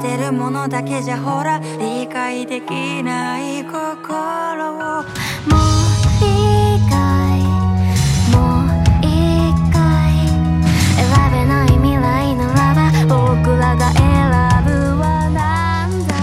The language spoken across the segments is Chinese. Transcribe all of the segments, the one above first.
てるものだけじゃほら理解できない心をもう一回もう一回選べない未来ならば僕らが選ぶはなんだ？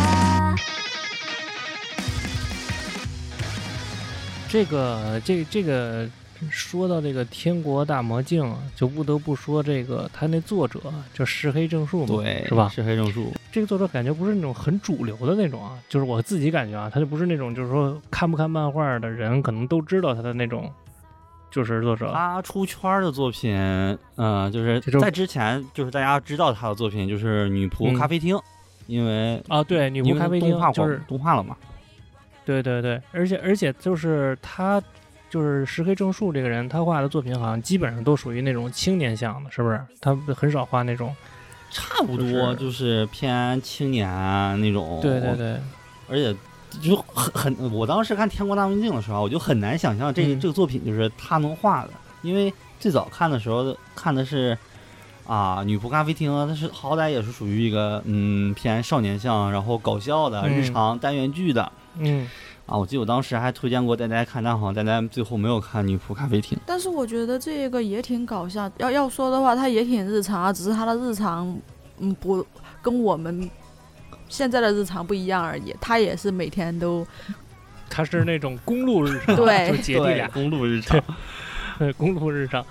这个这这个说到这个《天国大魔镜》啊，就不得不说这个他那作者就石黑正树嘛，对，是吧？石黑正树，这个作者感觉不是那种很主流的那种啊，就是我自己感觉啊，他就不是那种就是说看不看漫画的人可能都知道他的那种，就是作者。他出圈儿的作品，嗯、就是在之前就是大家知道他的作品就是《女仆嗯咖啡厅》，因为啊，对，女仆咖啡厅就是动画了嘛，对对对，而且而且就是他，就是石黑正树这个人，他画的作品好像基本上都属于那种青年向的，是不是？他很少画那种。差不多就是偏青年啊那种。对对，对，而且就很很，我当时看《天国大魔镜》的时候，我就很难想象这个、嗯这个作品就是他能画的，因为最早看的时候看的是。啊，女仆咖啡厅，它是好歹也是属于一个嗯偏少年向，然后搞笑的、嗯日常单元剧的嗯，啊。我记得我当时还推荐过呆呆看，但好像呆呆最后没有看女仆咖啡厅。但是我觉得这个也挺搞笑。要要说的话，它也挺日常啊，只是它的日常，嗯，不跟我们现在的日常不一样而已。它也是每天都 他是那种公路日常，对就是姐弟俩公路日常，对公路日常。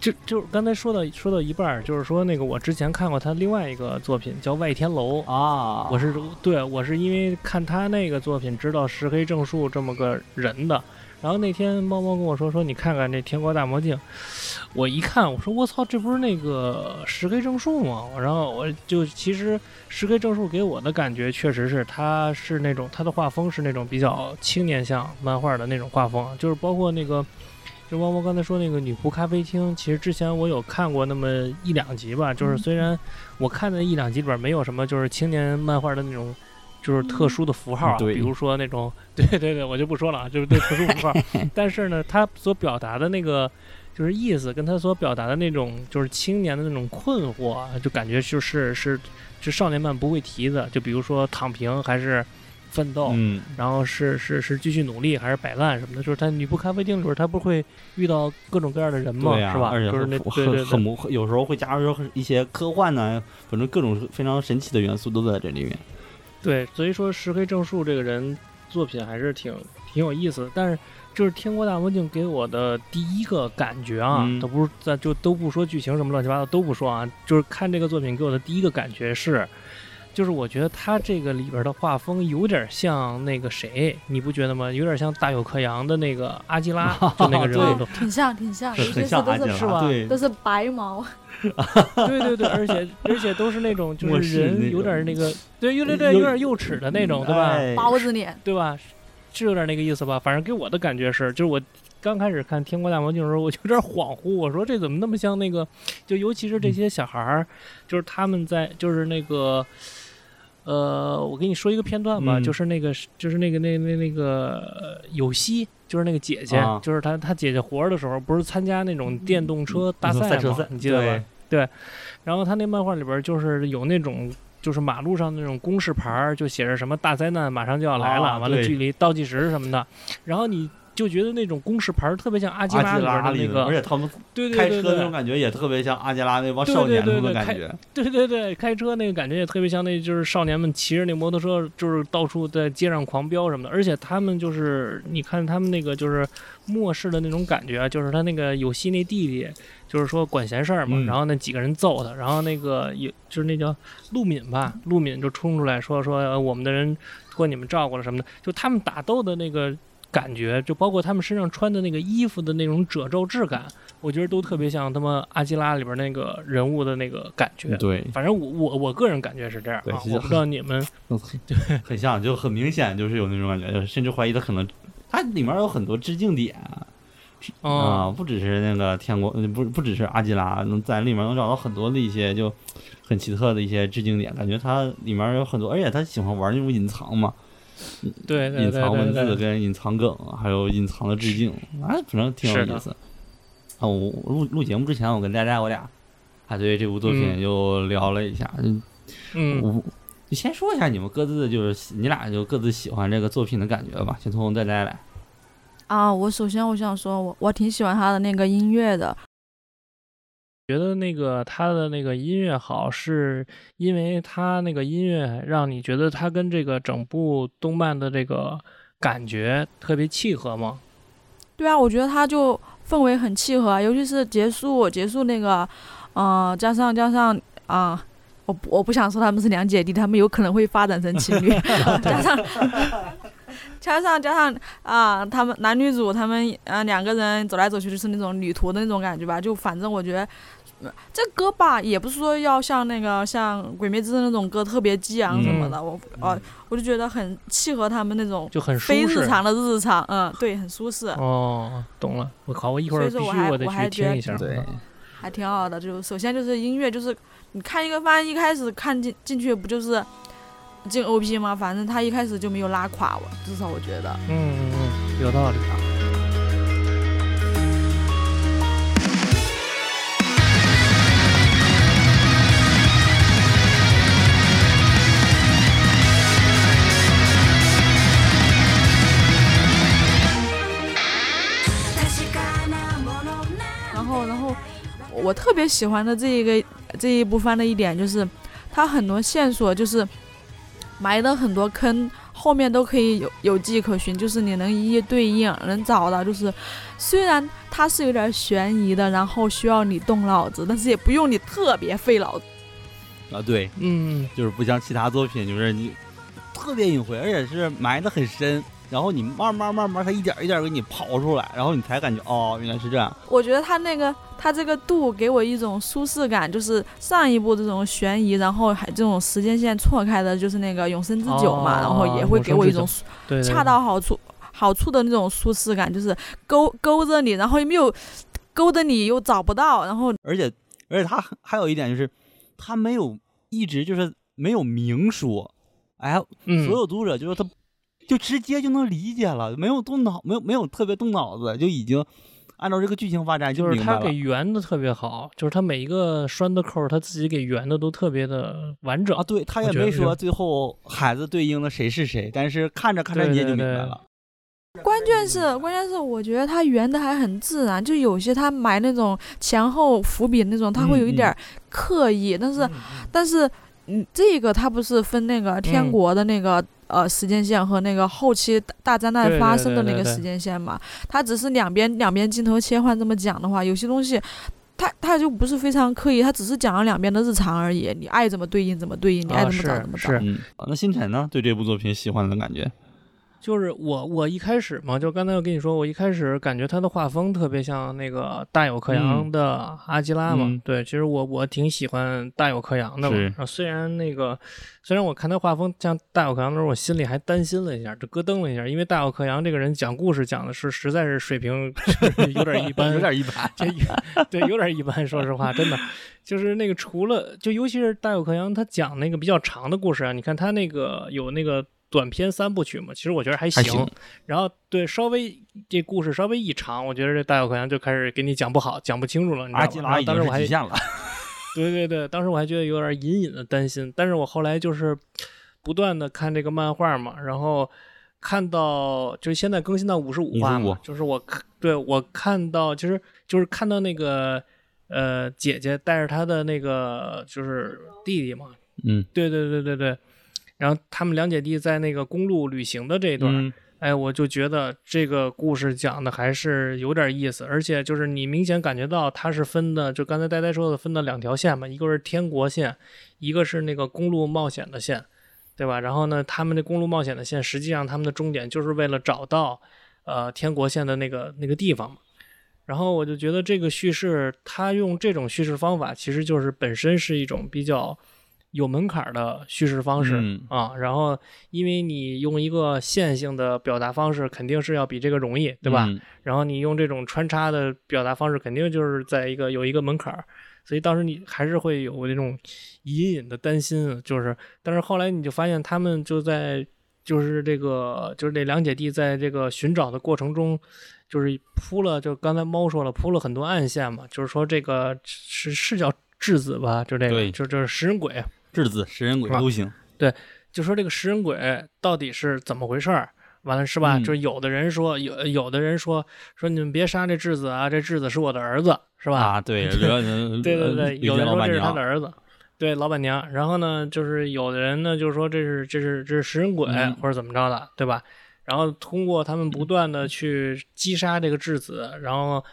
就就刚才说到说到一半儿，就是说那个我之前看过他另外一个作品叫《外天楼》啊，我是对我是因为看他那个作品知道石黑正树这么个人的，然后那天猫猫跟我说说你看看这《天国大魔镜》，我一看我说我操这不是那个石黑正树吗？然后我就其实石黑正树给我的感觉确实是他是那种他的画风是那种比较青年向漫画的那种画风，就是包括那个。就汪汪刚才说那个女仆咖啡厅，其实之前我有看过那么一两集吧，就是虽然我看的一两集里边没有什么就是青年漫画的那种，就是特殊的符号啊，对比如说那种，对对对，我就不说了啊，就是对特殊符号。但是呢，他所表达的那个就是意思，跟他所表达的那种就是青年的那种困惑啊，就感觉就是是是少年漫不会提的，就比如说躺平还是奋斗，嗯，然后是是是继续努力还是摆烂什么的，就是他女仆咖啡厅里边，他不会遇到各种各样的人嘛，是吧？而且就是那很对对对很很魔有时候会加入一些科幻呢，反正各种非常神奇的元素都在这里面。对，所以说石黑正树这个人作品还是挺挺有意思的，但是就是《天国大魔镜》给我的第一个感觉啊，嗯都不是在就都不说剧情什么乱七八糟都不说啊，就是看这个作品给我的第一个感觉是。就是我觉得他这个里边的画风有点像那个谁，你不觉得吗？有点像大有克洋的那个阿基拉，就那个人物的挺像挺像，很些是都是像阿基拉，是吧对都是白毛。对对对，而且而且都是那种就是人有点那个，对，有点对，有有点幼齿的那种，对吧？哎包子脸，对吧？是有点那个意思吧？反正给我的感觉是，就是我刚开始看《天国大魔镜》的时候，我就有点恍惚，我说这怎么那么像那个？就尤其是这些小孩儿，就是他们在就是那个。呃，我给你说一个片段吧，嗯就是那个，就是那个，那那那个呃有希，就是那个姐姐，啊就是她，她姐姐活着的时候，不是参加那种电动车大赛吗？赛车赛，你记得吧？对？然后他那漫画里边就是有那种，就是马路上那种公示牌儿，就写着什么大灾难马上就要来了，啊完了距离倒计时什么的，然后你就觉得那种公示牌儿特别像阿基拉的，那个，而且他们对对对开车那种对感觉也特别像阿基拉那帮对少年对对对开的感觉。对对对，开车那个感觉也特别像那就是少年们骑着那摩托车，就是到处在街上狂飙什么的，而且他们就是你看他们那个就是末世的那种感觉啊，就是他那个有希那弟弟。就是说管闲事儿嘛，嗯然后那几个人揍他，然后那个有就是那叫陆敏吧，陆敏就冲出来说说、呃我们的人托你们照顾了什么的，就他们打斗的那个感觉，就包括他们身上穿的那个衣服的那种褶皱质感，我觉得都特别像他们阿基拉里边那个人物的那个感觉。对，反正我我我个人感觉是这样我不知道你们对很像，就很明显就是有那种感觉，甚至怀疑他可能，它里面有很多致敬点啊、啊，不只是那个天国，呃不不只是阿基拉，能在里面能找到很多的一些就很奇特的一些致敬点，感觉它里面有很多，而且他喜欢玩那种隐藏嘛，对隐藏文字跟隐藏梗，还有隐藏的致敬，啊，反正挺有意思。啊，我我录录节目之前，我跟大家我俩还对这部作品嗯。又聊了一下，嗯我就先说一下你们各自就是你俩就各自喜欢这个作品的感觉吧，先从呆呆来。啊，我首先我想说，我我挺喜欢他的那个音乐的，觉得那个他的那个音乐好，是因为他那个音乐让你觉得他跟这个整部动漫的这个感觉特别契合吗？对啊，我觉得他就氛围很契合啊，尤其是结束结束那个，呃，加上加上啊、我不我不想说他们是两姐弟，他们有可能会发展成情侣，加上加上加上啊、他们男女主他们呃两个人走来走去就是那种旅途的那种感觉吧，就反正我觉得。呃这歌吧，也不是说要像那个像《鬼灭之刃》那种歌特别激昂什么的，我呃我就觉得很契合他们那种就很非日。常的日常，嗯，对，很舒适。哦，懂了。我靠，我一会儿所以说我还必须我还觉得去听一下。对，还挺好的。就首先就是音乐，就是你看一个番一开始看进进去不就是进 OP 吗？反正他一开始就没有拉垮我，至少我觉得。嗯嗯嗯，有道理。確我特别喜欢的这一个这一部番的一点就是，它很多线索就是埋的很多坑，后面都可以有有迹可循，就是你能一一对应，能找到。就是虽然它是有点悬疑的，然后需要你动脑子，但是也不用你特别费脑子。啊对，嗯，就是不像其他作品，就是你特别隐晦，而且是埋的很深，然后你慢慢慢慢，它一点一点给你刨出来，然后你才感觉哦，原来是这样。我觉得他那个他这个度给我一种舒适感，就是上一部这种悬疑，然后还这种时间线错开的，就是那个永生之酒嘛，哦然后也会给我一种恰到好处好处的那种舒适感，就是勾勾着你，然后又没有勾着你又找不到，然后而且而且它还有一点就是，它没有一直就是没有明说，哎，嗯，所有读者就是他就直接就能理解了，没有动脑，没有没有特别动脑子，就已经按照这个剧情发展就是他给。圆的特别好，就是他每一个拴的扣，他自己给圆的都特别的完整啊，。对他也没说最后孩子对应的谁是谁，但是看着看着你也就明白了。关键是关键是我觉得他圆的还很自然，就有些他埋那种前后伏笔那种，他会有一点刻意，但是但是，嗯，这个他不是分那个天嗯国的那个、呃时间线和那个后期大大灾难发生的那个时间线嘛？它只是两边两边镜头切换这么讲的话，有些东西。他他就不是非常刻意，他只是讲了两边的日常而已。你爱怎么对应怎么对应，你爱啊怎么找怎么找。是，嗯，啊那星辰呢？对这部作品喜欢的感觉？就是我我一开始嘛，就刚才我跟你说，我一开始感觉他的画风特别像那个大有克洋的阿基拉嘛。嗯对，其实我我挺喜欢大有克洋的嘛。然后虽然那个虽然我看他画风像大有克洋的时候，我心里还担心了一下，就咯噔了一下，因为大有克洋这个人讲故事讲的是实在是水平 有点一般，有点一般。这对有点一般，说实话，真的就是那个除了就尤其是大有克洋他讲那个比较长的故事啊，你看他那个有那个短篇三部曲嘛，其实我觉得还行。还行然后对稍微这故事稍微一长，我觉得这大有克洋就开始给你讲不好，讲不清楚了，你知道吗？阿基然拉当时我还是极限了。对对对，当时我还觉得有点隐隐的担心，但是我后来就是不断的看这个漫画嘛，然后看到就是现在更新到五十五话嘛就是我看对我看到其实就是看到那个呃姐姐带着她的那个就是弟弟嘛，嗯，对对对对对，然后他们两姐弟在那个公路旅行的这一段，嗯哎，我就觉得这个故事讲的还是有点意思，而且就是你明显感觉到它是分的，就刚才呆呆说的分的两条线嘛，一个是天国线，一个是那个公路冒险的线，对吧？然后呢，他们的公路冒险的线，实际上他们的终点就是为了找到呃天国线的那个那个地方嘛。然后我就觉得这个叙事，他用这种叙事方法，其实就是本身是一种比较有门槛儿的叙事方式、嗯啊。然后，因为你用一个线性的表达方式，肯定是要比这个容易，对吧？嗯然后你用这种穿插的表达方式，肯定就是在一个有一个门槛儿，所以当时你还是会有那种隐隐的担心，就是，但是后来你就发现他们就在就是这个就是这两姐弟在这个寻找的过程中，就是铺了，就刚才猫说了，铺了很多暗线嘛，就是说这个是是叫质子吧，就这个，就就是食人鬼，质子、食人鬼都行。对就说这个食人鬼到底是怎么回事儿？完了是吧？嗯就是有的人说，有有的人说说你们别杀这质子啊，这质子是我的儿子，是吧？啊，对，对对对，有人说这是他的儿子，对老板娘。然后呢，就是有的人呢，就是说这是这是这是食人鬼、嗯或者怎么着的，对吧？然后通过他们不断的去击杀这个质子，然后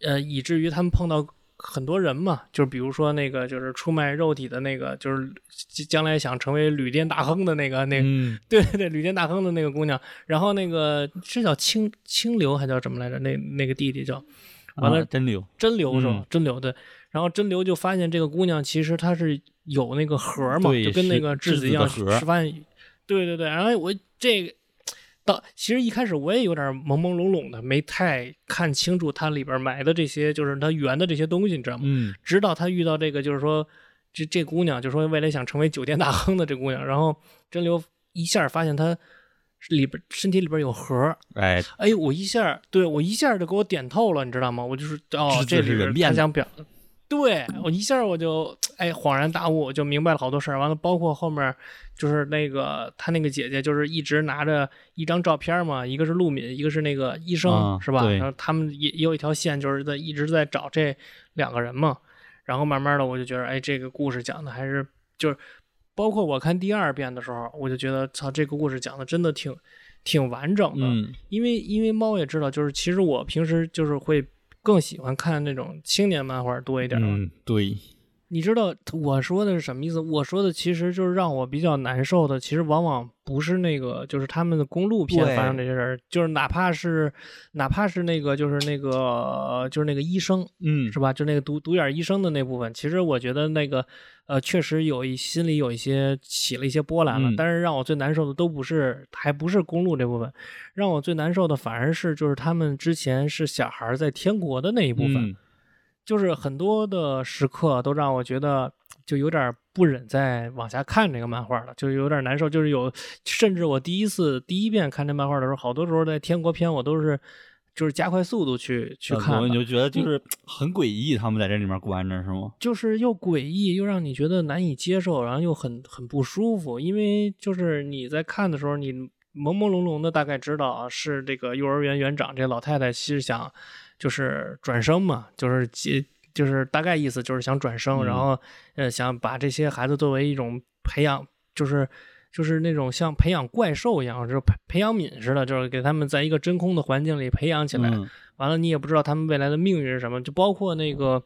呃，以至于他们碰到很多人嘛，就是比如说那个就是出卖肉体的那个，就是将来想成为旅店大亨的那个那个，嗯，对对对，旅店大亨的那个姑娘。然后那个是叫清清流还叫什么来着？那那个弟弟叫。完了啊真流，真流是吧？嗯真流对，然后真流就发现这个姑娘其实她是有那个核嘛，就跟那个质子一样，发现，对对对，然后我这个到其实一开始我也有点朦朦胧胧的，没太看清楚它里边埋的这些，就是它圆的这些东西，你知道吗？嗯直到他遇到这个，就是说这这姑娘，就是说未来想成为酒店大亨的这姑娘，然后真流一下发现她里边身体里边有核儿，哎，哎，我一下对我一下就给我点透了，你知道吗？我就是哦，这是人变他想表，对我一下我就哎恍然大悟，就明白了好多事儿。完了，包括后面就是那个他那个姐姐，就是一直拿着一张照片嘛，一个是陆敏，一个是那个医生，啊是吧？然后他们也也有一条线，就是在一直在找这两个人嘛。然后慢慢的，我就觉得，哎，这个故事讲的还是就是，包括我看第二遍的时候，我就觉得，操，这个故事讲的真的挺挺完整的。嗯因为因为猫也知道，就是其实我平时就是会更喜欢看那种青年漫画多一点儿。嗯，对，你知道我说的是什么意思？我说的其实就是让我比较难受的，其实往往不是那个，就是他们的公路片对发生这些事儿，就是哪怕是哪怕是那个，就是那个呃就是那个医生，嗯是吧？就那个独独眼医生的那部分，其实我觉得那个呃，确实有一心里有一些起了一些波澜了。嗯但是让我最难受的都不是，还不是公路这部分，让我最难受的反而是就是他们之前是小孩儿在天国的那一部分，嗯就是很多的时刻都让我觉得就有点不忍再往下看这个漫画了，就是有点难受。就是有，甚至我第一次第一遍看这漫画的时候，好多时候在天国篇我都是就是加快速度去去看的你就觉得就是 很诡异，他们在这里面关着是吗？就是又诡异，又让你觉得难以接受，然后又很很不舒服。因为就是你在看的时候，你朦朦胧胧的大概知道啊，是这个幼儿园园长这老太太其实想就是转生嘛，就是接就是大概意思就是想转生，嗯然后呃想把这些孩子作为一种培养，就是。就是那种像培养怪兽一样，就是培培养皿似的，就是给他们在一个真空的环境里培养起来，嗯完了，你也不知道他们未来的命运是什么，就包括那个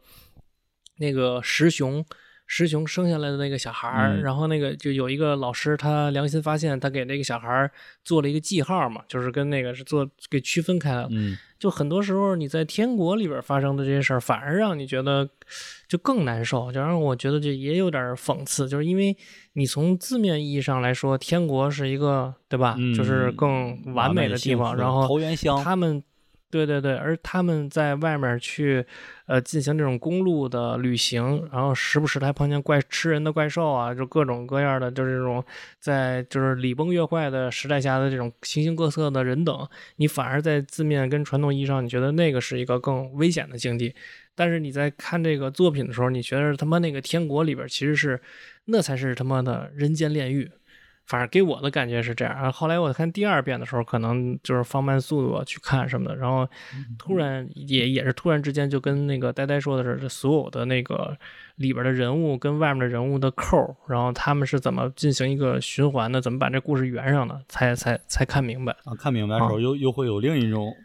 那个石熊，石雄生下来的那个小孩儿，嗯然后那个就有一个老师，他良心发现，他给那个小孩儿做了一个记号嘛，就是跟那个是做给区分开了。嗯就很多时候你在天国里边发生的这些事儿，反而让你觉得就更难受，就让我觉得这也有点讽刺，就是因为你从字面意义上来说，天国是一个对吧，嗯，就是更完美的地方，然后他们，对对对，而他们在外面去，呃，进行这种公路的旅行，然后时不时还碰见怪吃人的怪兽啊，就各种各样的，就是这种在就是礼崩乐坏的时代下的这种形形各色的人等，你反而在字面跟传统意义上，你觉得那个是一个更危险的境地。但是你在看这个作品的时候，你觉得他妈那个天国里边其实是，那才是他妈的人间炼狱。反正给我的感觉是这样。然后后来我看第二遍的时候，可能就是放慢速度去看什么的，然后突然也也是突然之间就跟那个呆呆说的是，这所有的那个里边的人物跟外面的人物的扣，然后他们是怎么进行一个循环的，怎么把这故事圆上的，才才才看明白。啊，看明白的时候又又会有另一种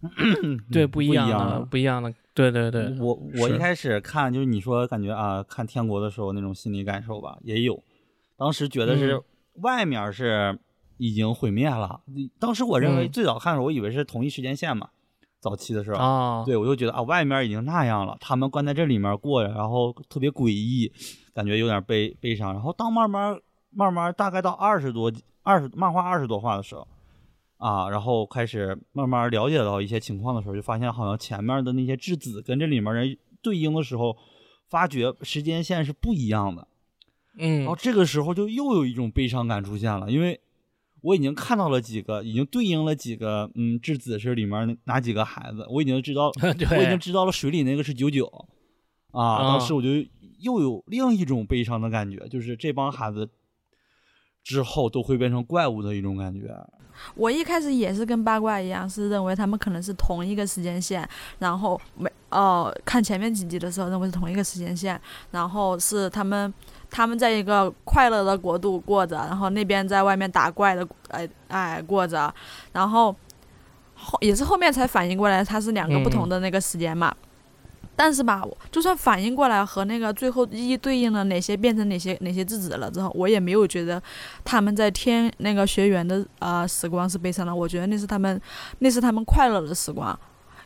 对，不一样样的，不一样的，对对对，我我一开始看就是你说感觉啊，看天国的时候那种心理感受吧，也有。当时觉得是嗯外面是已经毁灭了，当时我认为嗯最早看的时候，我以为是同一时间线嘛，早期的时候。啊，对，我就觉得啊，外面已经那样了，他们关在这里面过，然后特别诡异，感觉有点悲悲伤。然后当慢慢慢慢大概到二十多二十漫画二十多话的时候，啊，然后开始慢慢了解到一些情况的时候，就发现好像前面的那些质子跟这里面人对应的时候，发觉时间线是不一样的。嗯然后这个时候就又有一种悲伤感出现了，因为我已经看到了几个，已经对应了几个，嗯，质子是里面哪几个孩子，我已经知道，我已经知道了水里那个是九九，啊，啊当时我就又有另一种悲伤的感觉，就是这帮孩子之后都会变成怪物的一种感觉。我一开始也是跟八卦一样，是认为他们可能是同一个时间线，然后没哦、看前面几集的时候认为是同一个时间线，然后是他们他们在一个快乐的国度过着，然后那边在外面打怪的哎哎过着，然后后也是后面才反应过来它是两个不同的那个时间嘛。但是吧，我就算反应过来和那个最后一一对应了哪些变成哪些哪些质子了之后，我也没有觉得他们在天那个学员的呃时光是悲伤的，我觉得那是他们那是他们快乐的时光。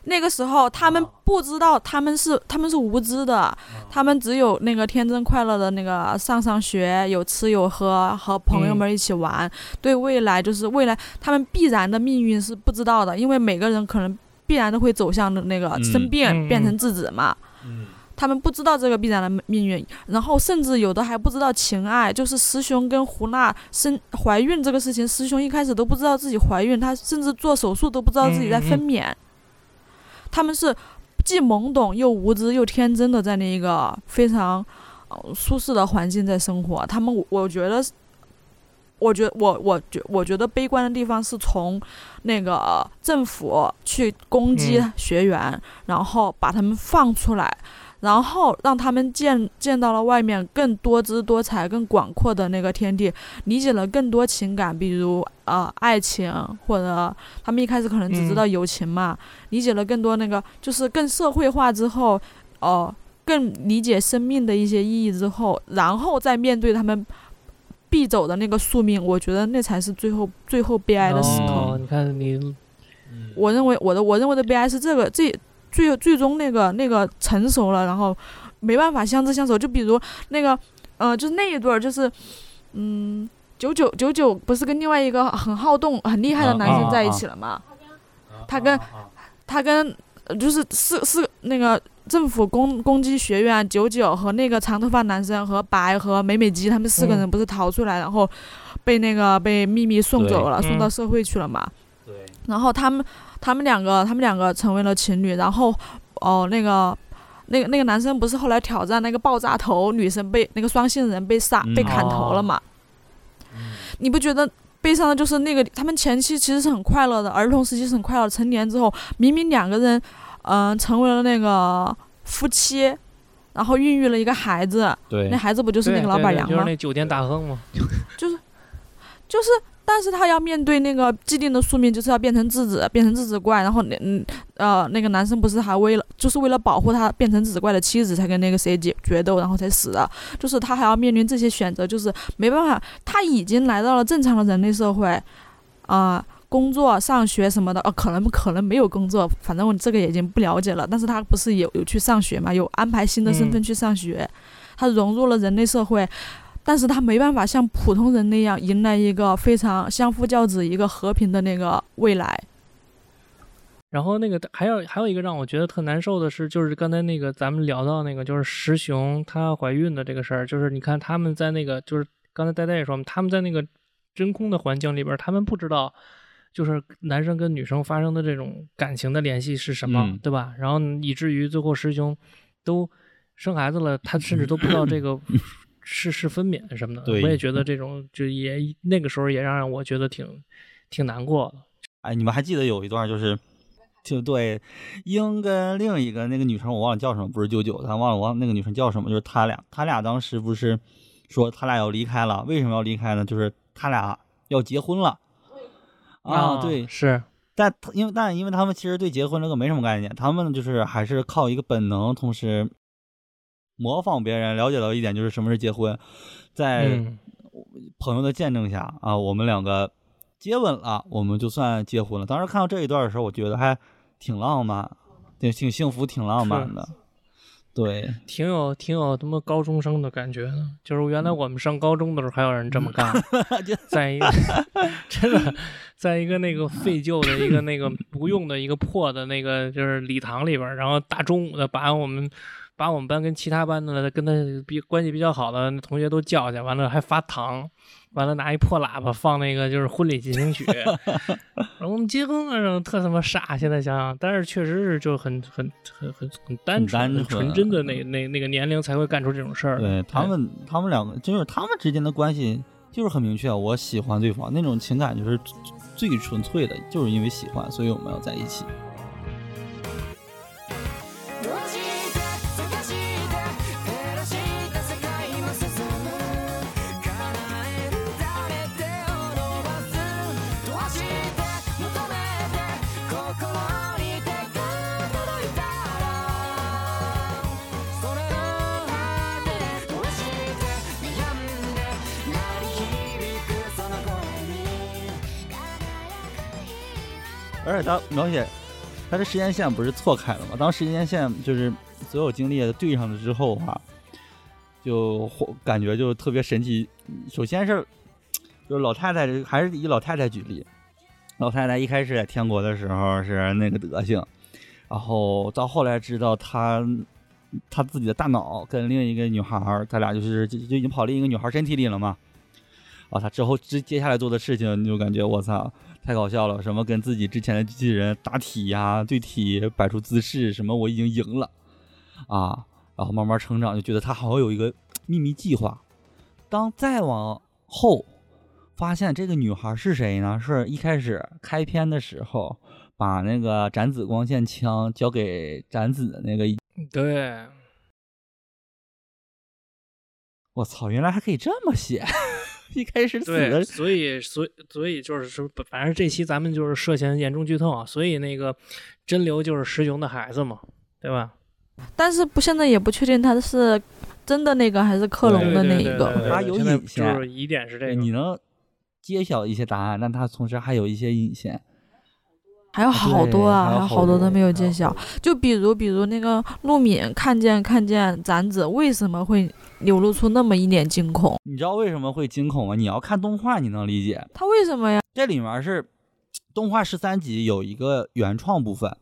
那个时候他们不知道他们是他们是无知的，他们只有那个天真快乐的那个上上学，有吃有喝，和朋友们一起玩。对未来就是未来他们必然的命运是不知道的，因为每个人可能必然都会走向那个嗯生病、嗯变成自己嘛。嗯，他们不知道这个必然的命运，然后甚至有的还不知道情爱，就是师兄跟胡娜生怀孕这个事情，师兄一开始都不知道自己怀孕，他甚至做手术都不知道自己在分娩，他们是既懵懂又无知又天真的在那一个非常、呃、舒适的环境在生活，他们我我觉得。我觉我我觉我觉得悲观的地方是从那个政府去攻击嗯学员，然后把他们放出来，然后让他们见见到了外面更多姿多彩、更广阔的那个天地，理解了更多情感，比如呃爱情，或者他们一开始可能只知道友情嘛，理解了更多那个就是更社会化之后，哦、更理解生命的一些意义之后，然后再面对他们必走的那个宿命，我觉得那才是最后最后悲哀的时刻。哦，你看你我认为我的我认为的悲哀是这个，这最最终那个那个成熟了，然后没办法相知相守。就比如那个，呃，就是那一对儿，就是嗯，九九九九不是跟另外一个很好动、很厉害的男生在一起了吗？他跟他跟呃就是四四那个政府攻攻击学院九九和那个长头发男生和白和美美姬他们四个人不是逃出来，然后被那个被秘密送走了，送到社会去了嘛？对，然后他们他们两个他们两个成为了情侣，然后哦那个那个那个男生不是后来挑战那个爆炸头女生被那个双性人被杀、嗯被砍头了嘛？你不觉得？悲伤的就是那个，他们前期其实是很快乐的，儿童时期是很快乐，成年之后明明两个人，嗯、成为了那个夫妻，然后孕育了一个孩子，对那孩子不就是那个老板娘吗？就是那酒店大亨吗？就是。就是，但是他要面对那个既定的宿命，就是要变成质子，变成质子怪。然后那嗯呃，那个男生不是还为了，就是为了保护他变成质子怪的妻子，才跟那个谁决决斗，然后才死的。就是他还要面临这些选择，就是没办法，他已经来到了正常的人类社会，啊、工作、上学什么的，哦，可能可能没有工作，反正我这个已经不了解了。但是他不是有有去上学嘛，有安排新的身份去上学，他融入了人类社会，但是他没办法像普通人那样迎来一个非常相夫教子、一个和平的那个未来。然后那个还有还有一个让我觉得特难受的是，就是刚才那个咱们聊到那个就是石雄她怀孕的这个事儿，就是你看他们在那个就是刚才呆呆也说嘛，他们在那个真空的环境里边儿，他们不知道就是男生跟女生发生的这种感情的联系是什么，嗯对吧？然后以至于最后师兄都生孩子了，他甚至都不知道这个 是是分娩什么的。对我也觉得这种就也那个时候也让我觉得挺挺难过的。哎，你们还记得有一段就是，就对，英跟另一个那个女生我忘了叫什么，不是九九，咱忘了忘了那个女生叫什么，就是他俩，他俩当时不是说他俩要离开了，为什么要离开呢？就是他俩要结婚了。啊，对，是，但因为但因为他们其实对结婚这个没什么概念，他们就是还是靠一个本能，同时模仿别人，了解到一点就是什么是结婚，在嗯，朋友的见证下啊，我们两个接吻了，我们就算结婚了。当时看到这一段的时候，我觉得还挺浪漫，对，挺幸福，挺浪漫的。对，挺有挺有他妈高中生的感觉的，就是原来我们上高中的时候还有人这么干，在一个真的，在一个那个废旧的一个那个不用的一个破的那个就是礼堂里边儿，然后大中午的把我们把我们班跟其他班的跟他比关系比较好的同学都叫去，完了还发糖，完了拿一破喇叭放那个就是婚礼进行曲，然后我们结婚的时候特他妈傻，现在想想，但是确实是就很很很很很单纯、纯纯真的那那那个年龄才会干出这种事儿。对他们，他们两个就是他们之间的关系，就是很明确，我喜欢对方那种情感就是最最纯粹的，就是因为喜欢，所以我们要在一起。而且他描写他的时间线不是错开了吗？当时间线就是所有经历对上了之后的话，就感觉就特别神奇。首先是就是老太太，还是以老太太举例，老太太一开始在天国的时候是那个德行，然后到后来知道她她自己的大脑跟另一个女孩儿，他俩就是就就已经跑另一个女孩身体里了嘛。啊，他之后接接下来做的事情，你就感觉我操，太搞笑了！什么跟自己之前的机器人打体呀、对体摆出姿势，什么我已经赢了啊，然后慢慢成长，就觉得他好像有一个秘密计划。当再往后发现这个女孩是谁呢？是一开始开篇的时候，把那个斩子光线枪交给斩子的那个，对，我操，原来还可以这么写！一开始死对，的所以所以所以就是说，反正这期咱们就是涉嫌严重剧透啊，所以那个真流就是石雄的孩子嘛，对吧？但是不，现在也不确定他是真的那个还是克隆的那一个。对他有隐线就是疑点是这个，你能揭晓一些答案，但他同时还有一些隐线。还有好多啊，还有有好多都没有揭晓。就比如，比如那个陆敏看见看见展子，为什么会流露出那么一脸惊恐？你知道为什么会惊恐吗？你要看动画，你能理解。他为什么呀？这里面是动画十三集有一个原创部分，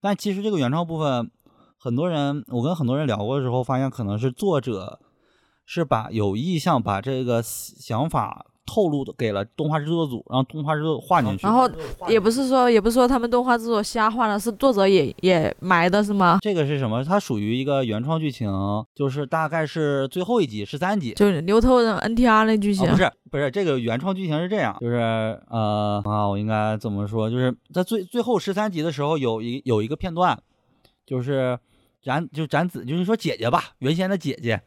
但其实这个原创部分，很多人我跟很多人聊过的时候，发现可能是作者是把有意向把这个想法透露的给了动画制作组，让动画制作画进去。然后也不是说，也不是说他们动画制作瞎画的，是作者也也埋的是吗？这个是什么？它属于一个原创剧情，就是大概是最后一集十三集，就是牛头人 NTR 那剧情，哦、不是不是，这个原创剧情是这样，就是呃啊，我应该怎么说？就是在最最后十三集的时候，有一有一个片段，就是展就是展子，就是说姐姐吧，原先的姐姐。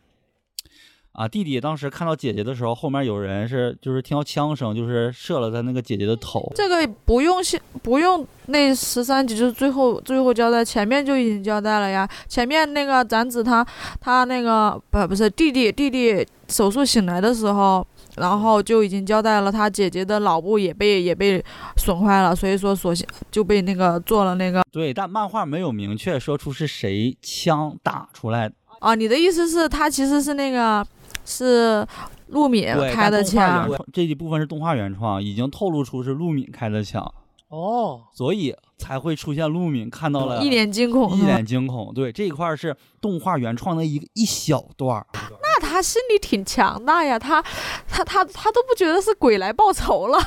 啊，弟弟当时看到姐姐的时候，后面有人是就是听到枪声，就是射了他那个姐姐的头。这个不用现不用那十三集，就是最后最后交代，前面就已经交代了呀。前面那个展子他他那个不不是弟弟弟弟手术醒来的时候，然后就已经交代了他姐姐的脑部也被也被损坏了，所以说索性就被那个做了那个对，但漫画没有明确说出是谁枪打出来的。啊。你的意思是，他其实是那个是陆敏，开的枪这一部分是动画原创，已经透露出是陆敏开的枪，哦，所以才会出现陆敏看到了一脸惊恐一？脸惊恐。对，这一块儿是动画原创的一个一小段儿。那他心里挺强大呀，他他他他都不觉得是鬼来报仇了。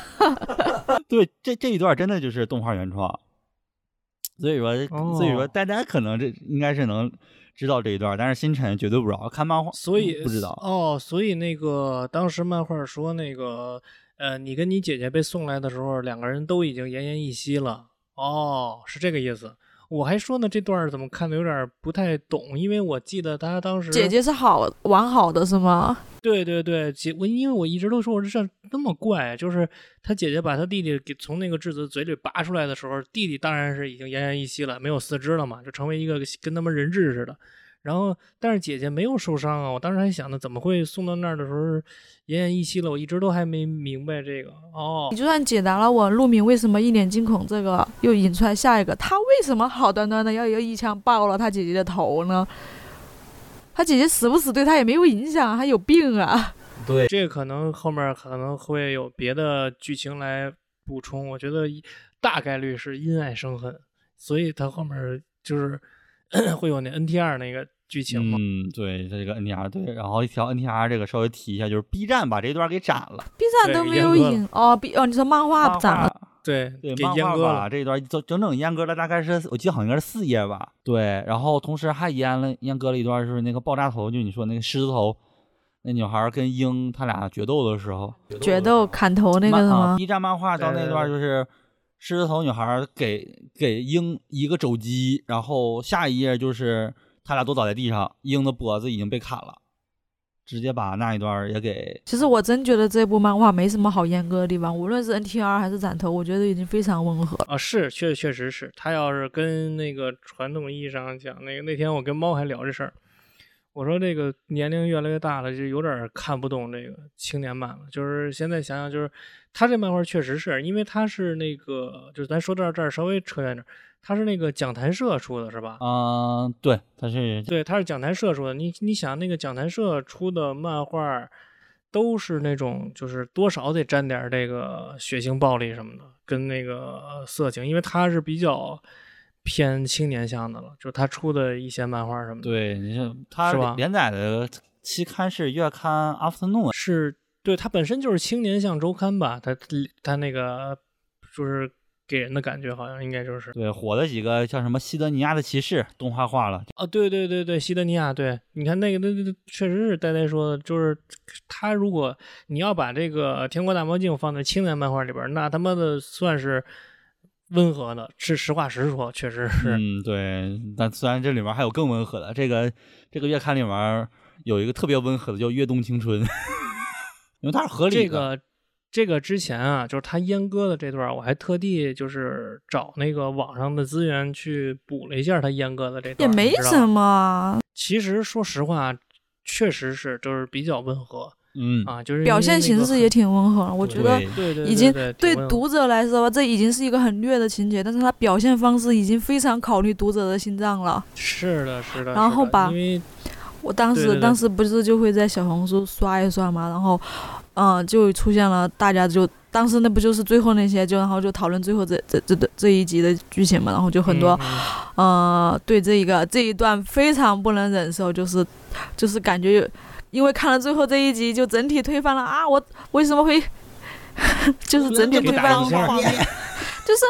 对，这这一段真的就是动画原创。所以说，所以说哦大家可能这应该是能知道这一段，但是星辰绝对不知道，看漫画所以不知道。哦，所以那个当时漫画说那个呃，你跟你姐姐被送来的时候，两个人都已经奄奄一息了。哦，是这个意思。我还说呢，这段儿怎么看的有点不太懂，因为我记得他当时姐姐是好完好的是吗？对对对，姐我因为我一直都说我这事儿那么怪，就是他姐姐把他弟弟给从那个质子嘴里拔出来的时候，弟弟当然是已经奄奄一息了，没有四肢了嘛，就成为一个跟他们人质似的。然后，但是姐姐没有受伤啊，我当时还想呢，怎么会送到那儿的时候奄奄一息了？我一直都还没明白这个。哦你，就算解答了我陆敏为什么一脸惊恐，这个又引出来下一个，他为什么好端端的要要一枪爆了他姐姐的头呢？他姐姐死不死对他也没有影响啊，他有病啊！对，这个可能后面可能会有别的剧情来补充，我觉得大概率是因爱生恨，所以他后面就是 会有那 NTR 那个剧情嘛。嗯，对，这个 NTR 对，然后一条 NTR 这个稍微提一下，就是 B 站把这段给斩了，B 站都没有影哦，B 哦，你说漫画漫斩了，对，对，给漫画阉割了。把这一段整整整阉割了，大概是我记得好像应该是四页吧。对，然后同时还阉了阉割了一段，就是那个爆炸头，就你说那个狮子头，那女孩跟鹰他俩决斗的时候，决斗砍头那个漫啊是吗？B 站漫画到那段就是狮子头女孩给给鹰一个肘击，然后下一页就是他俩都倒在地上，鹰的脖子已经被砍了，直接把那一段也给其实我真觉得这部漫画没什么好阉割的地方，无论是 NTR 还是斩头，我觉得已经非常温和了。啊，是确确实是他要是跟那个传统意义上讲，那个那天我跟猫还聊这事儿，我说这个年龄越来越大了，就有点儿看不懂这个青年漫了。就是现在想想，就是他这漫画确实是因为他是那个，就是咱说到这儿稍微扯远点儿，他是那个讲谈社出的是吧？嗯、对，他是对，他是讲谈社出的。你你想那个讲谈社出的漫画，都是那种就是多少得沾点儿这个血腥暴力什么的，跟那个呃色情，因为他是比较偏青年向的了，就是他出的一些漫画什么的，对，你像他连载的期刊是月刊 Afternoon，是对他本身就是青年向周刊吧，他他那个就是给人的感觉好像应该就是对，火的几个像什么西德尼亚的骑士动画化了，啊，对对对对，西德尼亚，对，你看那个，那那确实是呆呆说的，就是他如果你要把这个《天国大魔镜》放在青年漫画里边，那他妈的算是温和的，是实话实说，确实是。嗯，对，但虽然这里面还有更温和的，这个这个月刊里面有一个特别温和的叫《跃动青春》，因为它是合理的。这个这个之前啊，就是他阉割的这段，我还特地就是找那个网上的资源去补了一下他阉割的这段也，没什。么，其实说实话，确实是就是比较温和嗯，啊，就是表现形式也挺温和。我觉得已经对读者来说，这已经是一个很虐的情节，但是他表现方式已经非常考虑读者的心脏了。是的，是的。然后把我当时对对对当时不是就会在小红书刷一刷嘛，然后，嗯、就出现了大家就当时那不就是最后那些就然后就讨论最后这这这这这一集的剧情嘛，然后就很多、嗯嗯呃对这一个这一段非常不能忍受，就是就是感觉有因为看了最后这一集就整体推翻了啊，我为什么会 就是整体推翻一下了，就是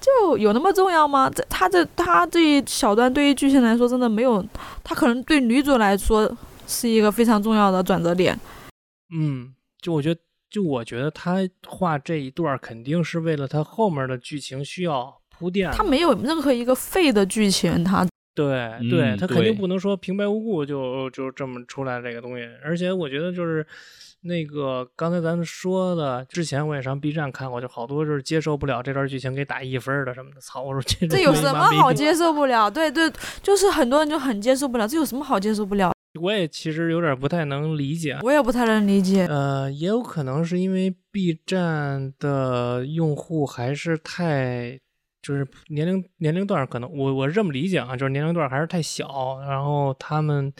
就有那么重要吗？这他这他这一小段对于剧情来说真的没有，他可能对女主来说是一个非常重要的转折点。嗯，就我觉得，就我觉得他画这一段肯定是为了他后面的剧情需要铺垫的。他没有任何一个废的剧情，他对对，嗯他肯定不能说平白无故就就这么出来这个东西。而且我觉得就是那个刚才咱们说的，之前我也上 B 站看过，就好多就是接受不了这段剧情给打一分的什么的。操！我说这这有什么好？接受不了？对对，就是很多人就很接受不了，这有什么好接受不了？我也其实有点不太能理解。我也不太能理解。呃，也有可能是因为 B 站的用户还是太，就是年龄年龄段可能我我是这么理解啊，就是年龄段还是太小，然后他们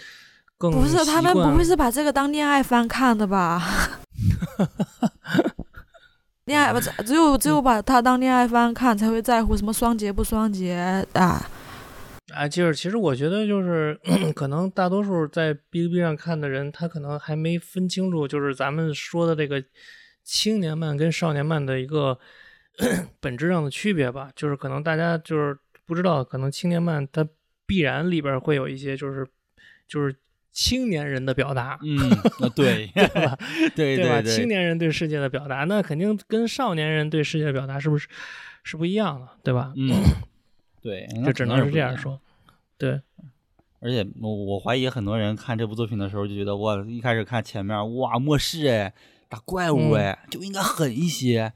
更不是，他们不会是把这个当恋爱番看的吧？恋爱不只只有只有把它当恋爱番看，才会在乎什么双节不双节啊。啊，就是其实我觉得就是 可能大多数在哔哩哔哩上看的人，他可能还没分清楚，就是咱们说的这个青年漫跟少年漫的一个 本质上的区别吧。就是可能大家就是不知道，可能青年漫它必然里边会有一些就是就是青年人的表达，嗯，啊对，对吧？对对吧？对青年人对世界的表达，那肯定跟少年人对世界的表达是不是是不一样的，对吧？嗯，对，就只能是这样。说。对，而且我我怀疑很多人看这部作品的时候就觉得，哇，一开始看前面，哇，末世哎，打怪物嗯哎，就应该狠一些，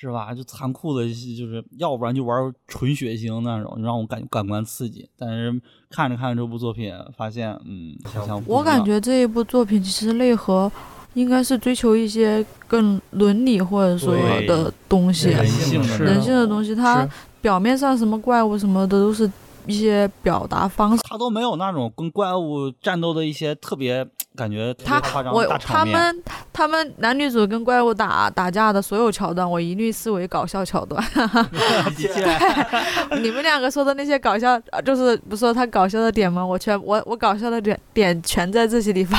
是吧？就残酷的，就是要不然就玩纯血腥那种，让我感感官刺激。但是看着看着这部作品，发现，嗯，好像我感觉这一部作品其实内核应该是追求一些更伦理或者说的东西，人性的是人性的东西。它表面上什么怪物什么的都是一些表达方式。他都没有那种跟怪物战斗的一些特别 感觉特别他夸张我的大场面。他们他们男女主跟怪物打打架的所有桥段，我一律视为搞笑桥段。你们两个说的那些搞笑，呃就是不是说他搞笑的点吗？我全我我搞笑的点点全在这些地方。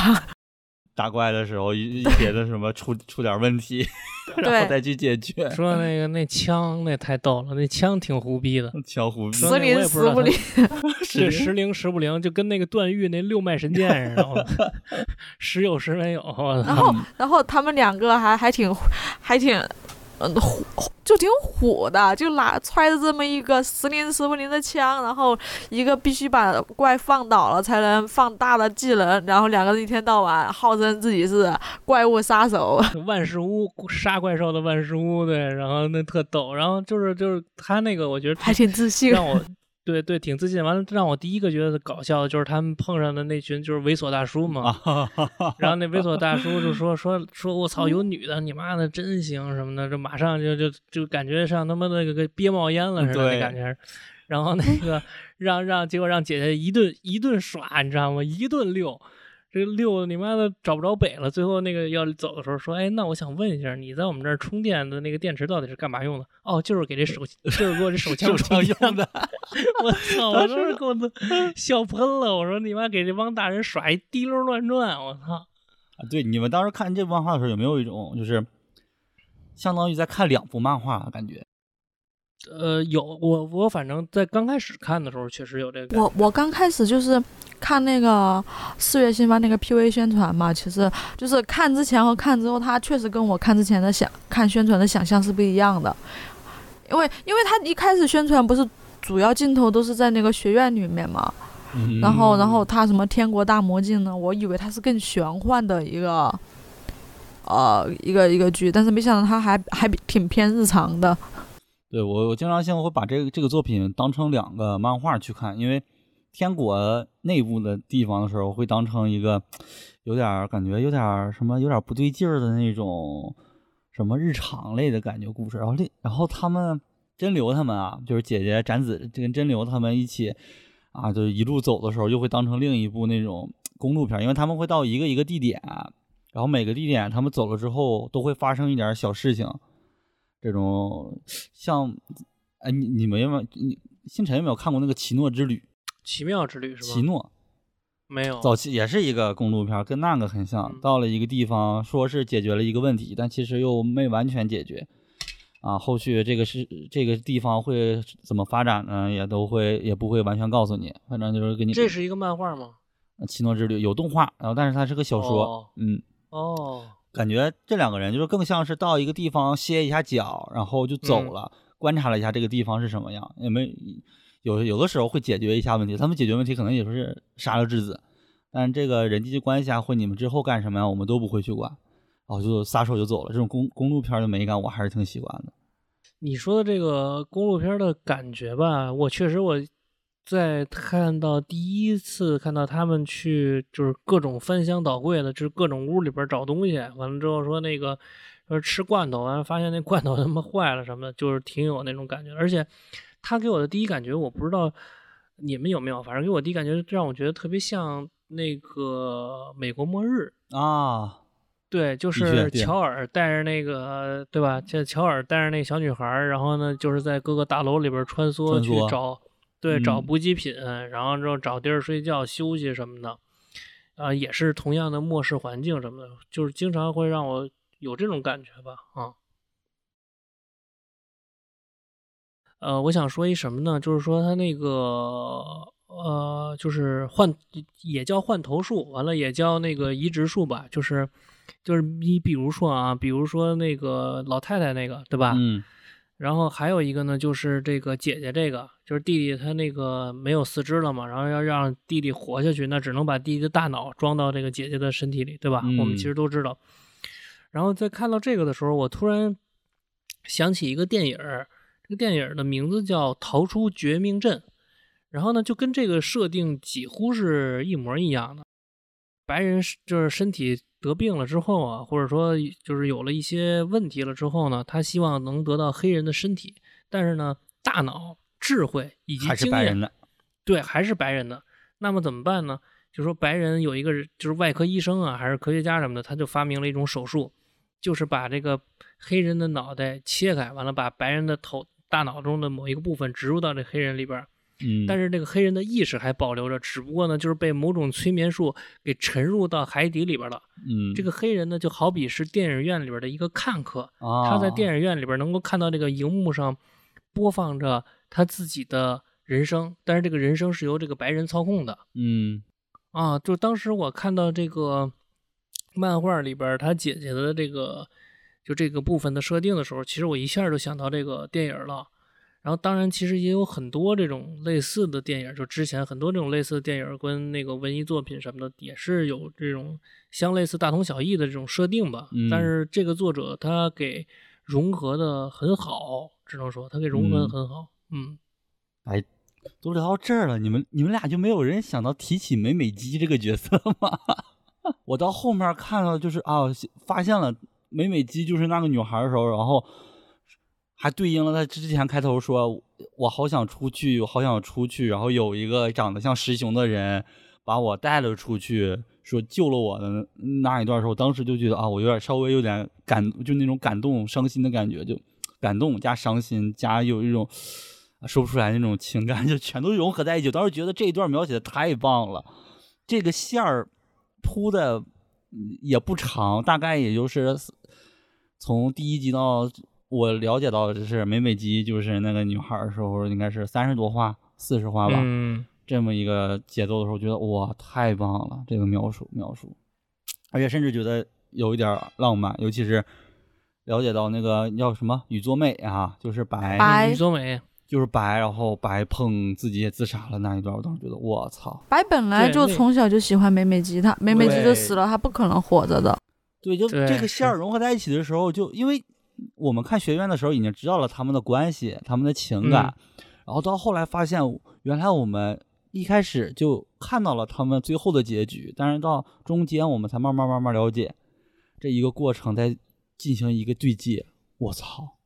打怪的时候一别的什么出出点问题，然后再去解决。说那个那枪那太逗了，那枪挺胡逼的。巧虎说那我时灵时不灵，是时灵时不灵，就跟那个段誉那六脉神剑似的，时有时没有。然后然后他们两个还还挺还挺。嗯，虎就挺虎的，就拿揣着这么一个时灵时不灵的枪，然后一个必须把怪放倒了才能放大的技能，然后两个人一天到晚号称自己是怪物杀手，万事屋杀怪兽的万事屋，对，然后那特逗，然后就是就是他那个，我觉得还挺自信。让我 对对挺自信。完了，让我第一个觉得搞笑的就是他们碰上的那群就是猥琐大叔嘛，啊，然后那猥琐大叔就说说说我操，有女的，你妈的真行什么的，这马上就就就感觉像他妈那个憋冒烟了似的那感觉。然后那个让让结果让姐姐一顿一顿耍，你知道吗？一顿溜。这个溜你妈的找不着北了，最后那个要走的时候说，哎，那我想问一下，你在我们这儿充电的那个电池到底是干嘛用的？哦，就是给这手，就是给我这手枪用的。我操！我当时给我都 笑喷了。我说你妈给这帮大人耍一滴溜乱转，我操！啊对，你们当时看这部漫画的时候，有没有一种就是相当于在看两部漫画的感觉？呃，有我我反正在刚开始看的时候，确实有这个。我我刚开始就是看那个四月新番那个 PV 宣传嘛，其实就是看之前和看之后，它确实跟我看之前的想看宣传的想象是不一样的，因为因为它一开始宣传不是主要镜头都是在那个学院里面嘛，嗯然后然后它什么天国大魔镜呢，我以为它是更玄幻的一个。呃，一个一个剧，但是没想到它还还挺偏日常的。对我，我经常性会把这个这个作品当成两个漫画去看，因为天国内部的地方的时候，会当成一个有点感觉有点什么有点不对劲儿的那种什么日常类的感觉故事。然后另然后他们真流他们啊，就是姐姐展子跟真流他们一起啊，就是一路走的时候，又会当成另一部那种公路片，因为他们会到一个一个地点，然后每个地点他们走了之后都会发生一点小事情。这种像，哎，你你们有没有？你星辰有没有看过那个《奇诺之旅奇妙之旅》？是吧？奇诺没有。早期也是一个公路片，跟那个很像。嗯到了一个地方，说是解决了一个问题，但其实又没完全解决。啊，后续这个是这个地方会怎么发展呢？也都会也不会完全告诉你，反正就是给你。这是一个漫画吗？奇诺之旅有动画，然后但是它是个小说，哦嗯。哦，感觉这两个人就是更像是到一个地方歇一下脚，然后就走嗯了，观察了一下这个地方是什么样，也没有有的时候会解决一下问题。他们解决问题可能也是杀了质子，但是这个人际关系啊，或你们之后干什么呀，我们都不会去管，然后就撒手就走了。这种公公路片的美感，我还是挺喜欢的。你说的这个公路片的感觉吧，我确实我在看到第一次看到他们去就是各种翻箱倒柜的，就是各种屋里边找东西，完了之后说那个说吃罐头，完了发现那罐头他妈坏了什么的，就是挺有那种感觉。而且他给我的第一感觉，我不知道你们有没有，反正给我第一感觉让我觉得特别像那个美国末日。啊，对，就是乔尔带着那个，对吧？这乔尔带着那小女孩儿，然后呢，就是在各个大楼里边儿穿梭去找，对，找嗯补给品，然后之后找地儿睡觉、休息什么的，啊、也是同样的末世环境什么的，就是经常会让我有这种感觉吧，啊。呃，我想说一什么呢？就是说他那个呃，就是换也叫换头术，完了也叫那个移植术吧，就是就是你比如说啊，比如说那个老太太那个，对吧？嗯然后还有一个呢，就是这个姐姐这个，就是弟弟他那个没有四肢了嘛，然后要让弟弟活下去，那只能把弟弟的大脑装到这个姐姐的身体里，对吧？我们其嗯实都知道。然后在看到这个的时候，我突然想起一个电影儿，这个电影儿的名字叫《逃出绝命镇》，然后呢，就跟这个设定几乎是一模一样的。白人是就是身体得病了之后啊，或者说就是有了一些问题了之后呢，他希望能得到黑人的身体，但是呢，大脑、智慧以及还是经验白人的，对，还是白人的。那么怎么办呢？就说白人有一个人就是外科医生啊，还是科学家什么的，他就发明了一种手术，就是把这个黑人的脑袋切开，完了把白人的头大脑中的某一个部分植入到这黑人里边儿，嗯，但是这个黑人的意识还保留着，只不过呢，就是被某种催眠术给沉入到海底里边了。嗯，这个黑人呢，就好比是电影院里边的一个看客，啊，他在电影院里边能够看到这个荧幕上播放着他自己的人生，但是这个人生是由这个白人操控的嗯啊。就当时我看到这个漫画里边他姐姐的这个就这个部分的设定的时候，其实我一下就想到这个电影了。然后，当然，其实也有很多这种类似的电影，就之前很多这种类似的电影跟那个文艺作品什么的，也是有这种相类似、大同小异的这种设定吧。嗯但是这个作者他给融合的很好，只能说他给融合的嗯很好。嗯，哎都聊到这儿了，你们你们俩就没有人想到提起美美姬这个角色吗？我到后面看到就是啊，发现了美美姬就是那个女孩的时候，然后还对应了他之前开头说我好想出去，我好想出去，然后有一个长得像石熊的人把我带了出去，说救了我的那一段时候，当时就觉得啊，我有点稍微有点感，就那种感动、伤心的感觉，就感动加伤心加有一种。说不出来那种情感，就全都融合在一起。当时觉得这一段描写的太棒了，这个线儿铺的也不长，大概也就是从第一集到我了解到的是美美姬就是那个女孩的时候，应该是三十多话、四十话吧，嗯，这么一个节奏的时候，觉得哇，太棒了，这个描述描述，而且甚至觉得有一点儿浪漫，尤其是了解到那个叫什么宇作美啊，就是白白宇佐美，就是白，然后白碰自己也自杀了那一段，我当时觉得我操，白本来就从小就喜欢美美姬，他美美姬对就死了，他不可能活着的。对，就这个线儿融合在一起的时候，就因为我们看学院的时候已经知道了他们的关系、他们的情感，然后到后来发现原来我们一开始就看到了他们最后的结局，但是到中间我们才慢慢慢慢了解这一个过程在进行一个对接，我操，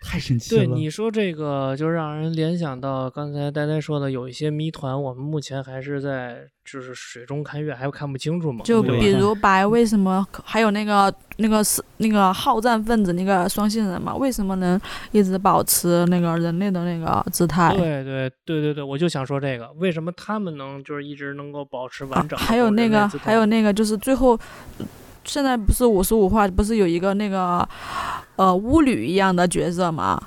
太神奇了！对你说这个，就让人联想到刚才呆呆说的，有一些谜团，我们目前还是在就是水中看月，还看不清楚嘛。就比如白为什么，还有那个那个是那个好战分子那个双性人嘛，为什么能一直保持那个人类的那个姿态？对对对对对，我就想说这个，为什么他们能就是一直能够保持完整、啊还有那个，还有那那个，就是最后，现在不是五十五话，不是有一个那个呃巫女一样的角色吗？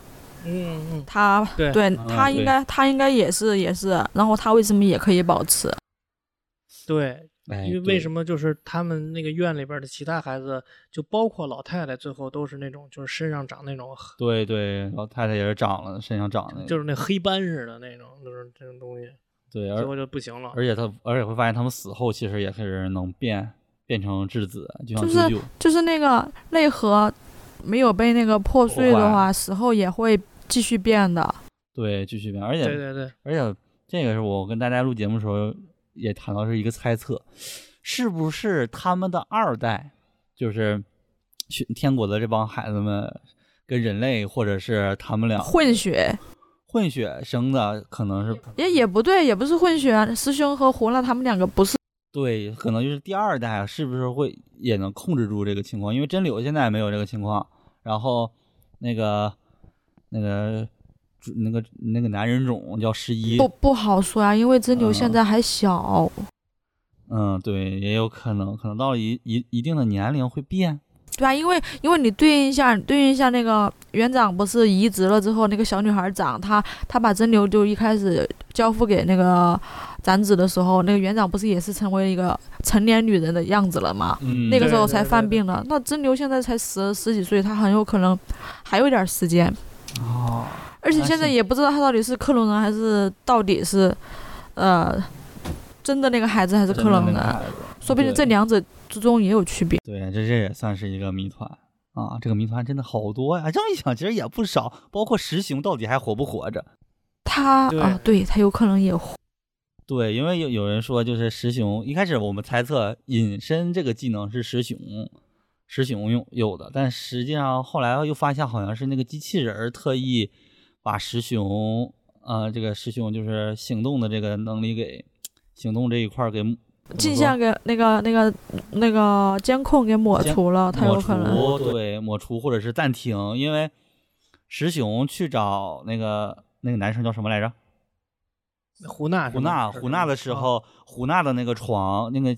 嗯嗯，他对他应该他应该也是也是，然后他为什么也可以保持？对，哎，因为为什么就是他们那个院里边的其他孩子，就包括老太太，最后都是那种就是身上长那种对对，老太太也是长了，身上长那个，就是那黑斑似的那种，就是这种东西，对，而最后就不行了。而且他，而且会发现他们死后其实也是能变变成质子，就像就是。就是那个内核没有被那个破碎的话，死后也会继续变的。对，继续变。而且对对对，而且这个是我跟大家录节目的时候也谈到是一个猜测，是不是他们的二代，就是去天国的这帮孩子们跟人类或者是他们俩混血混血生的，可能是也也不对，也不是混血啊，师兄和胡辣他们两个不是。对，可能就是第二代是不是会也能控制住这个情况？因为真柳现在没有这个情况，然后那个那个那个那个男人种叫十一，不不好说啊，因为真柳现嗯在还小，嗯，对，也有可能，可能到了一一一定的年龄会变。对啊，因为因为你对应一下，对应一下那个园长不是移植了之后，那个小女孩长，她她把真流就一开始交付给那个长子的时候，那个园长不是也是成为一个成年女人的样子了吗？嗯，那个时候才对对对犯病了。那真流现在才十十几岁，她很有可能还有点时间，哦，而且现在也不知道她到底是克隆人还是到底是，呃，真的那个孩子还是克隆人，说不定这两者之中也有区别。对，这这也算是一个谜团啊！这个谜团真的好多呀，这么一想，其实也不少，包括石雄到底还活不活着？他啊，对他有可能也活对，因为有有人说，就是石雄一开始我们猜测隐身这个技能是石雄石雄用有的，但实际上后来又发现好像是那个机器人儿特意把石雄呃这个石雄就是行动的这个能力给行动这一块儿给镜像给那个那个那个监控给抹除了，他有可能。对，抹除或者是暂停，因为石雄去找那个那个男生叫什么来着？胡娜胡娜，胡娜的时啊候，胡娜的那个床，那个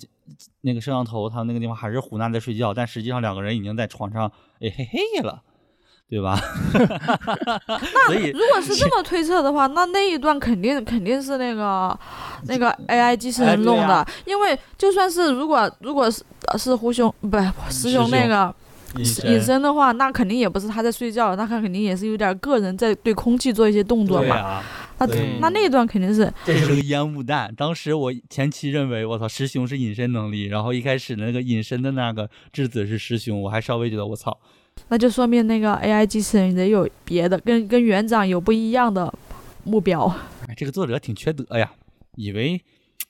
那个摄像头，他那个地方还是胡娜在睡觉，但实际上两个人已经在床上哎嘿嘿了，对吧？所以如果是这么推测的话，那那一段肯定肯定是那个那个 AI 机器人弄的，呀因为就算是如果如果是呃是胡兄不是师兄那个隐隐身的话，那肯定也不是他在睡觉，那他肯定也是有点个人在对空气做一些动作嘛。啊，那那那一段肯定是这是个烟雾弹。当时我前期认为我操师兄是隐身能力，然后一开始那个隐身的那个质子是师兄，我还稍微觉得我操，那就说明那个 AI 机器人得有别的，跟跟园长有不一样的目标。哎，这个作者挺缺德呀，以为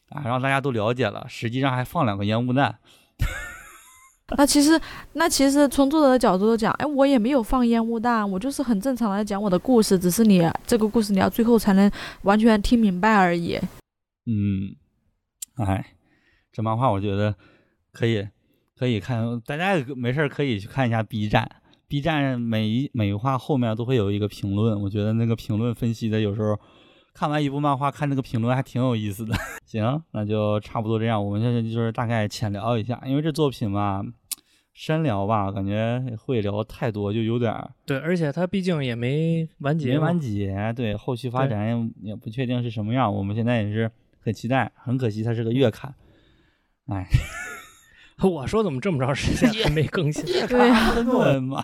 啊让大家都了解了，实际上还放两个烟雾弹。那其实，那其实从作者的角度讲，哎，我也没有放烟雾弹，我就是很正常的讲我的故事，只是你这个故事你要最后才能完全听明白而已。嗯，哎，这漫画我觉得可以可以看，大家也没事儿可以去看一下 B 站。B 站每一每一话后面都会有一个评论，我觉得那个评论分析的有时候看完一部漫画看那个评论还挺有意思的。行，那就差不多这样，我们现在就是大概浅聊一下，因为这作品吧，深聊吧，感觉会聊太多，就有点儿对，而且它毕竟也没完结，没完结，对，后续发展也也不确定是什么样，我们现在也是很期待，很可惜它是个月刊，哎，我说怎么这么长时间还没更新？对呀、问嘛，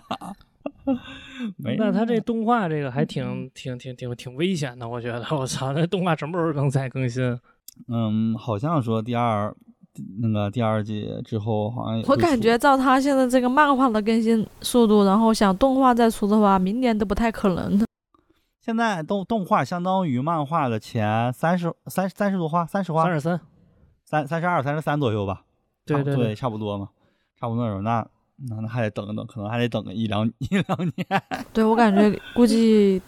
没，那他这动画这个还挺挺挺挺挺危险的，我觉得。我操，那动画什么时候能再更新？嗯，好像说第二那个第二季之后好像也我感觉照他现在这个漫画的更新速度，然后想动画再出的话，明年都不太可能的。现在动动画相当于漫画的前三十三三十多话，三十话三，十三，三三十二、三十三左右吧，对，对对对，差不多嘛，差不多那种，那那那还得等等，可能还得等个一两 一两年。对我感觉估计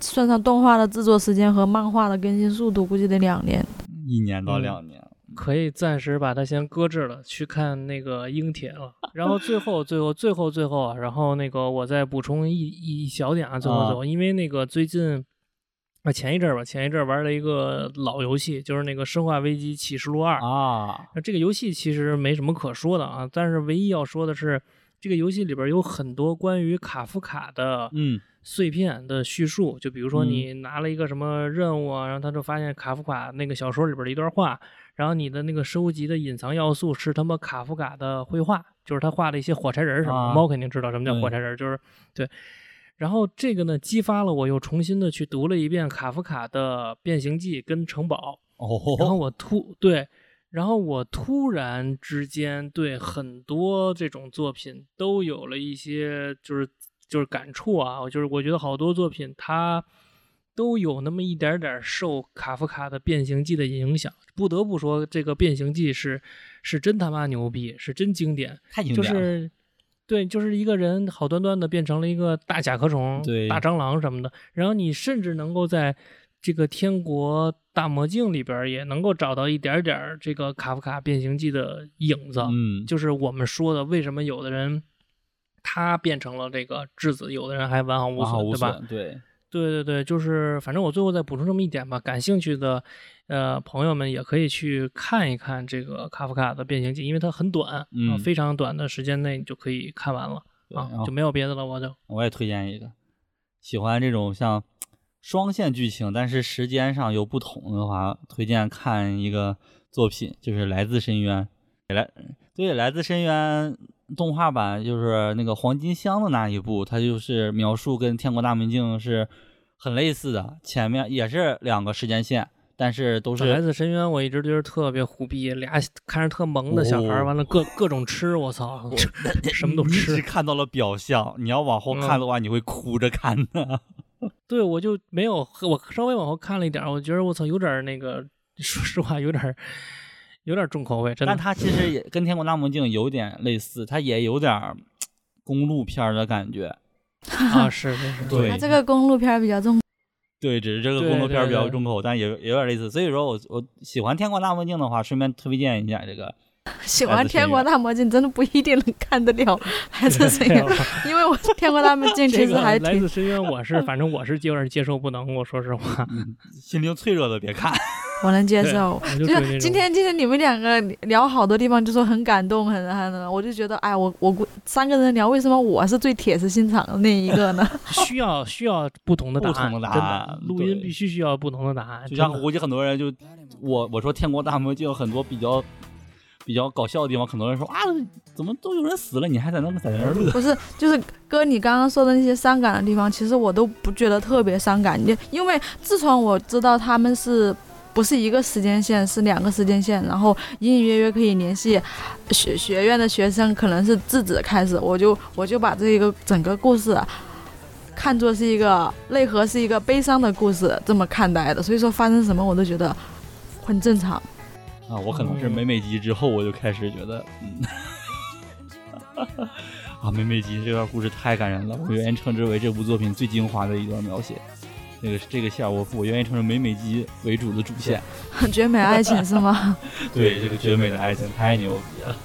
算上动画的制作时间和漫画的更新速度，估计得两年。一年到嗯两年，可以暂时把它先搁置了，去看那个英铁了。然后最后最后最后最后啊，然后那个我再补充一一一小点啊，最后最后，因为那个最近。啊，前一阵儿吧，前一阵儿玩了一个老游戏，就是那个《生化危机：启示录二》啊，那这个游戏其实没什么可说的啊，但是唯一要说的是，这个游戏里边有很多关于卡夫卡的嗯碎片的叙述，就比如说嗯你拿了一个什么任务啊，然后他就发现卡夫卡那个小说里边的一段话，然后你的那个收集的隐藏要素是他妈卡夫卡的绘画，就是他画的一些火柴人儿什么猫肯定知道什么叫火柴人儿，就是对。然后这个呢，激发了我又重新的去读了一遍卡夫卡的《变形记》跟《城堡》，然后哦，我突对，然后我突然之间对很多这种作品都有了一些就是就是感触啊，我就是我觉得好多作品它都有那么一点点受卡夫卡的《变形记》的影响。不得不说，这个《变形记是》是真他妈牛逼，是真经典，就太经典了。是。对，就是一个人好端端的变成了一个大甲壳虫、大蟑螂什么的，然后你甚至能够在这个天国大魔镜里边儿也能够找到一点点儿这个卡夫卡变形记的影子，嗯，就是我们说的为什么有的人他变成了这个质子，有的人还完好无损，对吧？对，对对对，就是反正我最后再补充这么一点吧，感兴趣的呃朋友们也可以去看一看这个卡夫卡的变形记，因为它很短，嗯啊非常短的时间内你就可以看完了啊就没有别的了，我就我也推荐一个，喜欢这种像双线剧情，但是时间上有不同的话，推荐看一个作品，就是《来自深渊》。来，对，《来自深渊》动画版就是那个黄金箱的那一部，它就是描述跟《天国大明镜》是很类似的，前面也是两个时间线，但是都是来自深渊，我一直觉得特别虎逼，俩看着特萌的小孩完了各各种吃，我操，什么都吃。看到了表象，你要往后看的话，你会哭着看的。对，我就没有，我稍微往后看了一点儿，我觉得我操，有点儿那个，说实话，有点儿有点儿重口味，真的但。它其实也跟《天国大魔镜》有点类似，它也有点儿 公路片儿的感觉。啊，是是是，对他这个公路片儿比较重，对，只是这个动作片比较重口，但也也有点类似。所以说我我喜欢《天国大魔镜》的话，顺便推荐一下这个 喜欢《天国大魔镜》真的不一定能看得了来自深对渊，因为我《天国大魔镜 》其实还挺来自深渊，我是反正我是有点接受不能，我说实话，嗯，心灵脆弱的别看。我能接受。就是今天，今天你们两个聊好多地方，就说很感动，很很很，我就觉得，哎，我我三个人聊，为什么我是最铁石心肠的那一个呢？需要需要不同的答案，不同的答案录音必须需要不同的答案，就像估计很多人就我我说《天国大魔镜》很多比较比较搞笑的地方，很多人说啊，怎么都有人死了，你还在那在那儿乐？不是，就是哥，你刚刚说的那些伤感的地方，其实我都不觉得特别伤感。你因为自从我知道他们是不是一个时间线，是两个时间线，然后隐隐约约可以联系学学院的学生，可能是智子开始，我就我就把这一个整个故事。看作是一个内核，是一个悲伤的故事，这么看待的。所以说发生什么我都觉得很正常。啊，我可能是美美姬之后，我就开始觉得，嗯，啊，美美姬这段故事太感人了，我愿意称之为这部作品最精华的一段描写。那个这个线，我我愿意称之美美姬为主的主线。绝美爱情是吗？对，这个绝美的爱情太牛逼了。